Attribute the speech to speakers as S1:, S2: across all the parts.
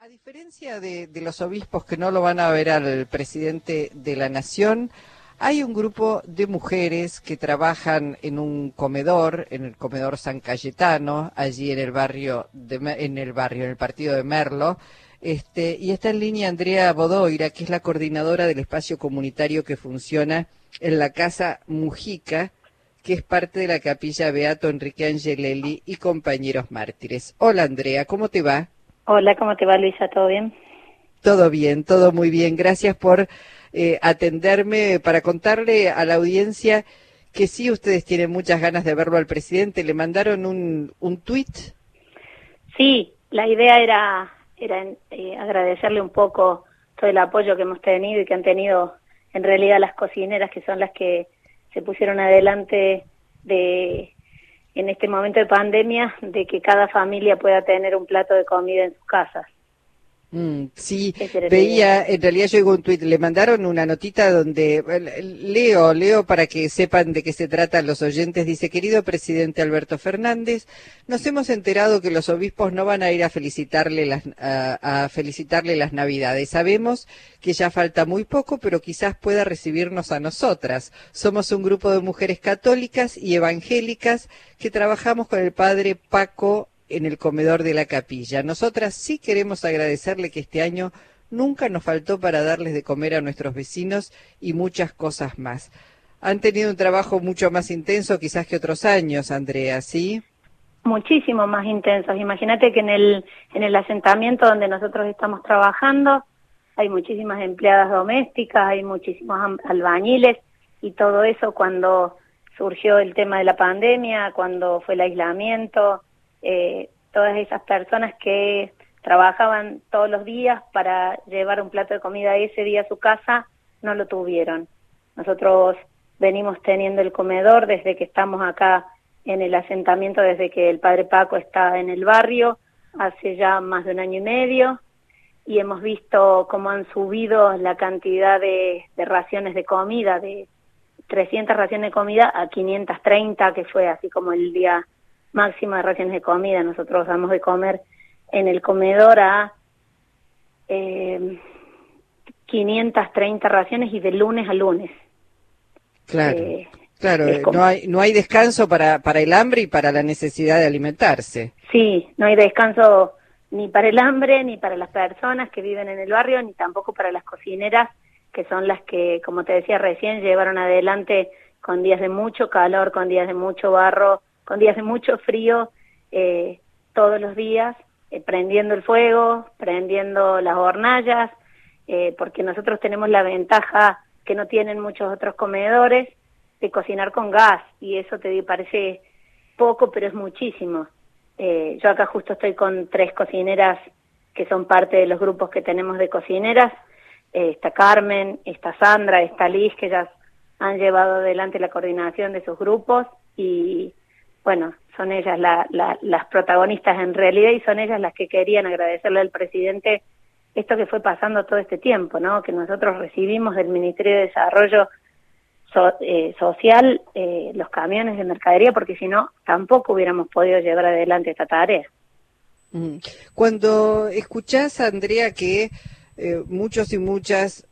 S1: A diferencia de, los obispos que no lo van a ver al presidente de la nación, hay un grupo de mujeres que trabajan en un comedor, en el comedor San Cayetano, allí en el barrio, de, en el barrio, en el partido de Merlo, este, y está en línea Andrea Bodoira, que es la coordinadora del espacio comunitario que funciona en la Casa Mujica, que es parte de la capilla Beato Enrique Angelelli y compañeros mártires. Hola Andrea, ¿cómo te va?
S2: Hola, ¿cómo te va Luisa? ¿Todo bien?
S1: Todo bien, todo muy bien. Gracias por eh, atenderme para contarle a la audiencia que sí, ustedes tienen muchas ganas de verlo al presidente. ¿Le mandaron un, un tuit?
S2: Sí, la idea era, era eh, agradecerle un poco todo el apoyo que hemos tenido y que han tenido en realidad las cocineras, que son las que se pusieron adelante de en este momento de pandemia de que cada familia pueda tener un plato de comida en sus casas.
S1: Mm, sí, veía, en realidad llegó un tuit, le mandaron una notita donde, leo, leo para que sepan de qué se trata los oyentes, dice, querido presidente Alberto Fernández, nos hemos enterado que los obispos no van a ir a felicitarle las, a, a felicitarle las navidades. Sabemos que ya falta muy poco, pero quizás pueda recibirnos a nosotras. Somos un grupo de mujeres católicas y evangélicas que trabajamos con el padre Paco en el comedor de la capilla. Nosotras sí queremos agradecerle que este año nunca nos faltó para darles de comer a nuestros vecinos y muchas cosas más. Han tenido un trabajo mucho más intenso quizás que otros años, Andrea, ¿sí?
S2: Muchísimo más intensos. Imagínate que en el, en el asentamiento donde nosotros estamos trabajando hay muchísimas empleadas domésticas, hay muchísimos albañiles y todo eso cuando surgió el tema de la pandemia, cuando fue el aislamiento, eh, todas esas personas que trabajaban todos los días para llevar un plato de comida ese día a su casa, no lo tuvieron. Nosotros venimos teniendo el comedor desde que estamos acá en el asentamiento, desde que el padre Paco está en el barrio, hace ya más de un año y medio, y hemos visto cómo han subido la cantidad de, de raciones de comida, de 300 raciones de comida a 530, que fue así como el día máxima de raciones de comida. Nosotros damos de comer en el comedor a eh, 530 raciones y de lunes a lunes.
S1: Claro. Eh, claro, eh, no hay no hay descanso para para el hambre y para la necesidad de alimentarse.
S2: Sí, no hay descanso ni para el hambre ni para las personas que viven en el barrio ni tampoco para las cocineras que son las que, como te decía recién, llevaron adelante con días de mucho calor, con días de mucho barro, con días de mucho frío eh, todos los días, eh, prendiendo el fuego, prendiendo las hornallas, eh, porque nosotros tenemos la ventaja que no tienen muchos otros comedores de cocinar con gas y eso te parece poco, pero es muchísimo. yo acá justo estoy con tres cocineras que son parte de los grupos que tenemos de cocineras. está Carmen, está Sandra, está Liz, que ellas han llevado adelante la coordinación de sus grupos y bueno, son ellas las protagonistas en realidad y son ellas las que querían agradecerle al presidente esto que fue pasando todo este tiempo, ¿no? Que nosotros recibimos del Ministerio de Desarrollo eh, Social eh, los camiones de mercadería, porque si no, tampoco hubiéramos podido llevar adelante esta tarea.
S1: Mm. Cuando escuchás, Andrea, que eh, muchos y muchas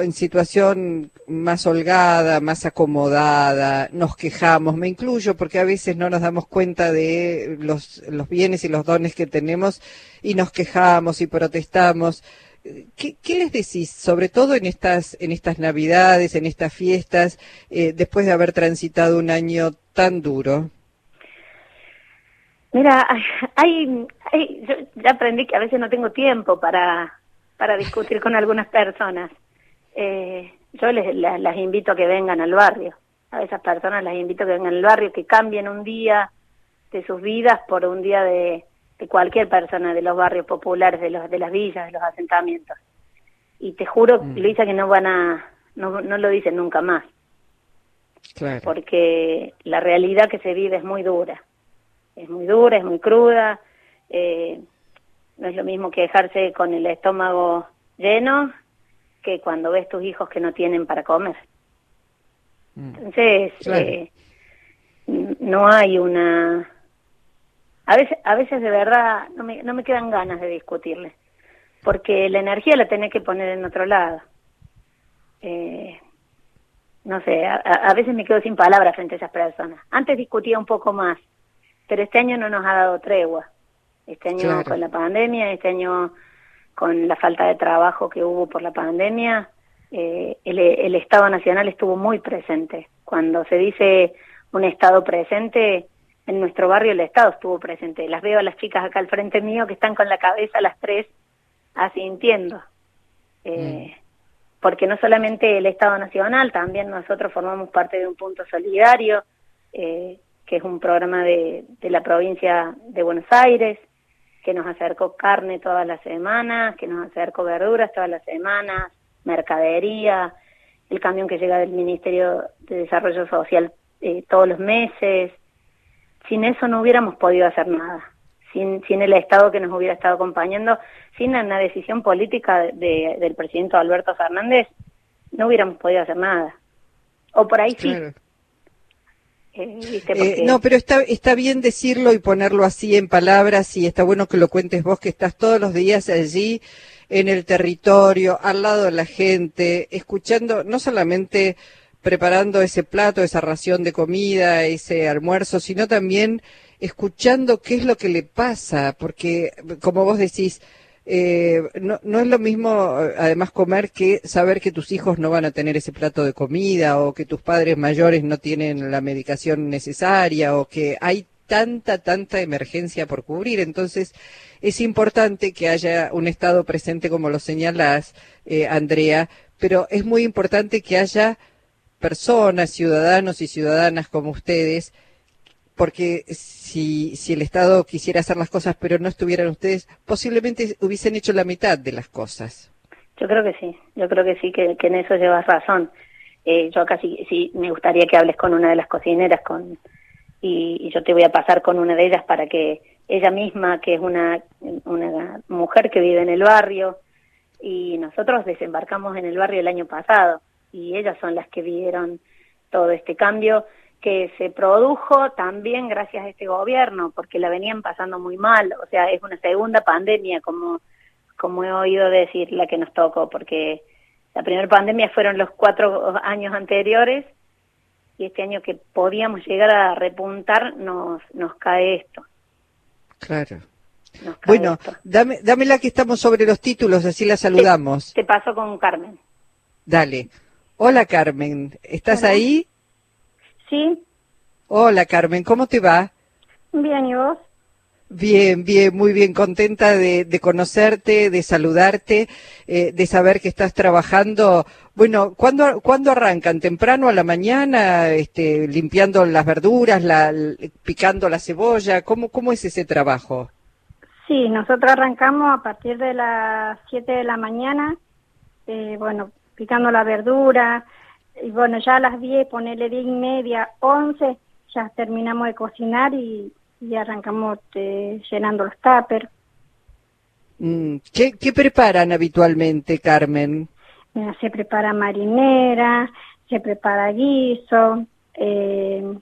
S1: en situación más holgada, más acomodada, nos quejamos, me incluyo porque a veces no nos damos cuenta de los, bienes y los dones que tenemos y nos quejamos y protestamos. ¿Qué, qué les decís, sobre todo en estas, en estas navidades, en estas fiestas, eh, después de haber transitado un año tan duro?
S2: Mira, hay, hay, yo ya aprendí que a veces no tengo tiempo para, para discutir con algunas personas eh, yo les, las, invito a que vengan al barrio. A esas personas las invito a que vengan al barrio, que cambien un día de sus vidas por un día de, de cualquier persona de los barrios populares, de, los, de las villas, de los asentamientos. Y te juro, mm. Luisa, que no van a, no, no lo dicen nunca más. Claro. Porque la realidad que se vive es muy dura. Es muy dura, es muy cruda. Eh, no es lo mismo que dejarse con el estómago lleno que cuando ves tus hijos que no tienen para comer. Mm. Entonces, eh, no hay una... A veces, a veces de verdad no me, no me quedan ganas de discutirle, porque la energía la tenés que poner en otro lado. Eh, no sé, a, veces me quedo sin palabras frente a esas personas. Antes discutía un poco más, pero este año no nos ha dado tregua. Este año con la pandemia, este año con la falta de trabajo que hubo por la pandemia, eh, el, el Estado Nacional estuvo muy presente. Cuando se dice un Estado presente, en nuestro barrio el Estado estuvo presente. Las veo a las chicas acá al frente mío que están con la cabeza las tres asintiendo. Eh, mm. Porque no solamente el Estado Nacional, también nosotros formamos parte de un punto solidario, eh, que es un programa de, de la provincia de Buenos Aires, que nos acercó carne todas las semanas, que nos acercó verduras todas las semanas, mercadería, el camión que llega del Ministerio de Desarrollo Social eh, todos los meses. Sin eso no hubiéramos podido hacer nada. Sin, sin el Estado que nos hubiera estado acompañando, sin una decisión política de, del presidente Alberto Fernández, no hubiéramos podido hacer nada. O por ahí sí.
S1: Eh, eh, no, pero está, está bien decirlo y ponerlo así en palabras y está bueno que lo cuentes vos que estás todos los días allí en el territorio, al lado de la gente, escuchando, no solamente preparando ese plato, esa ración de comida, ese almuerzo, sino también escuchando qué es lo que le pasa, porque como vos decís, eh, no, no es lo mismo además comer que saber que tus hijos no van a tener ese plato de comida o que tus padres mayores no tienen la medicación necesaria o que hay tanta, tanta emergencia por cubrir. Entonces, es importante que haya un Estado presente, como lo señalas, eh, Andrea, pero es muy importante que haya personas, ciudadanos y ciudadanas como ustedes, porque si, si el Estado quisiera hacer las cosas pero no estuvieran ustedes, posiblemente hubiesen hecho la mitad de las cosas.
S2: Yo creo que sí, yo creo que sí, que, en eso llevas razón. Eh, yo casi sí me gustaría que hables con una de las cocineras, con y, yo te voy a pasar con una de ellas para que ella misma, que es una, una mujer que vive en el barrio, y nosotros desembarcamos en el barrio el año pasado, y ellas son las que vieron todo este cambio que se produjo también gracias a este gobierno, porque la venían pasando muy mal, o sea, es una segunda pandemia, como, como he oído decir, la que nos tocó, porque la primera pandemia fueron los cuatro años anteriores y este año que podíamos llegar a repuntar nos, nos cae esto.
S1: Claro. Bueno, dame, dame la que estamos sobre los títulos, así la saludamos.
S2: Te, paso con Carmen.
S1: Dale. Hola Carmen, ¿estás ahí?
S2: Sí.
S1: Hola Carmen, ¿cómo te va?
S2: Bien, ¿y vos?
S1: Bien, bien, muy bien, contenta de, conocerte, de saludarte, eh, de saber que estás trabajando. Bueno, ¿cuándo, ¿cuándo arrancan? ¿Temprano a la mañana, este, limpiando las verduras, la, picando la cebolla? ¿Cómo, ¿Cómo es ese trabajo?
S3: Sí, nosotros arrancamos a partir de las 7 de la mañana, eh, bueno, picando la verdura, y bueno, ya a las 10, ponerle 10 y media, 11, ya terminamos de cocinar y y arrancamos eh, llenando los tuppers.
S1: Mm, ¿qué, ¿Qué preparan habitualmente, Carmen?
S3: se prepara marinera, se prepara guiso, eh,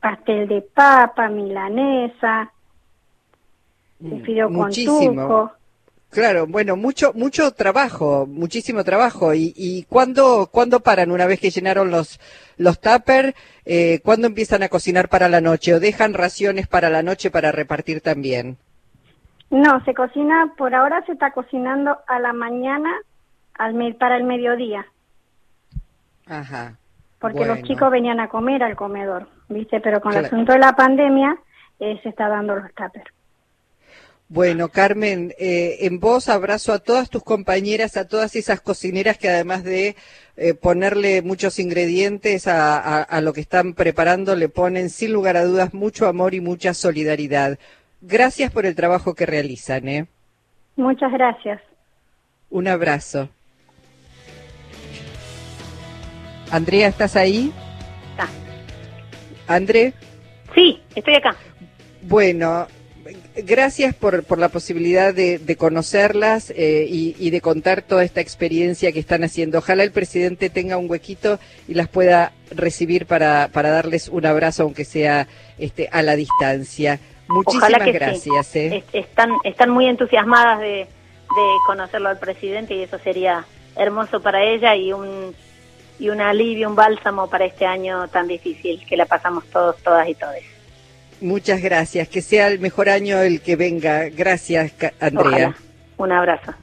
S3: pastel de papa, milanesa, mm, fideo con tuco.
S1: Claro, bueno, mucho mucho trabajo, muchísimo trabajo. ¿Y, y cuándo, cuándo paran una vez que llenaron los, los tupper? Eh, ¿Cuándo empiezan a cocinar para la noche o dejan raciones para la noche para repartir también?
S3: No, se cocina, por ahora se está cocinando a la mañana al para el mediodía.
S1: Ajá.
S3: Porque los chicos venían a comer al comedor, ¿viste? Pero con el asunto de la pandemia eh, se está dando los tuppers.
S1: Bueno, Carmen, eh, en vos abrazo a todas tus compañeras, a todas esas cocineras que además de eh, ponerle muchos ingredientes a, lo que están preparando, le ponen sin lugar a dudas mucho amor y mucha solidaridad. Gracias por el trabajo que realizan. ¿eh?
S3: Muchas gracias.
S1: Un abrazo. Andrea, ¿estás ahí?
S2: Está.
S1: ¿André?
S2: Sí, estoy acá.
S1: Bueno, gracias por, por la posibilidad de, conocerlas eh, y, de contar toda esta experiencia que están haciendo. Ojalá el presidente tenga un huequito y las pueda recibir para, para darles un abrazo, aunque sea este, a la distancia. Muchísimas gracias.
S2: ¿eh? Están, están muy entusiasmadas de, de conocerlo al presidente y eso sería hermoso para ella y un y un alivio, un bálsamo para este año tan difícil que la pasamos todos, todas y todes.
S1: Muchas gracias, que sea el mejor año el que venga. Gracias, Andrea.
S2: Un abrazo.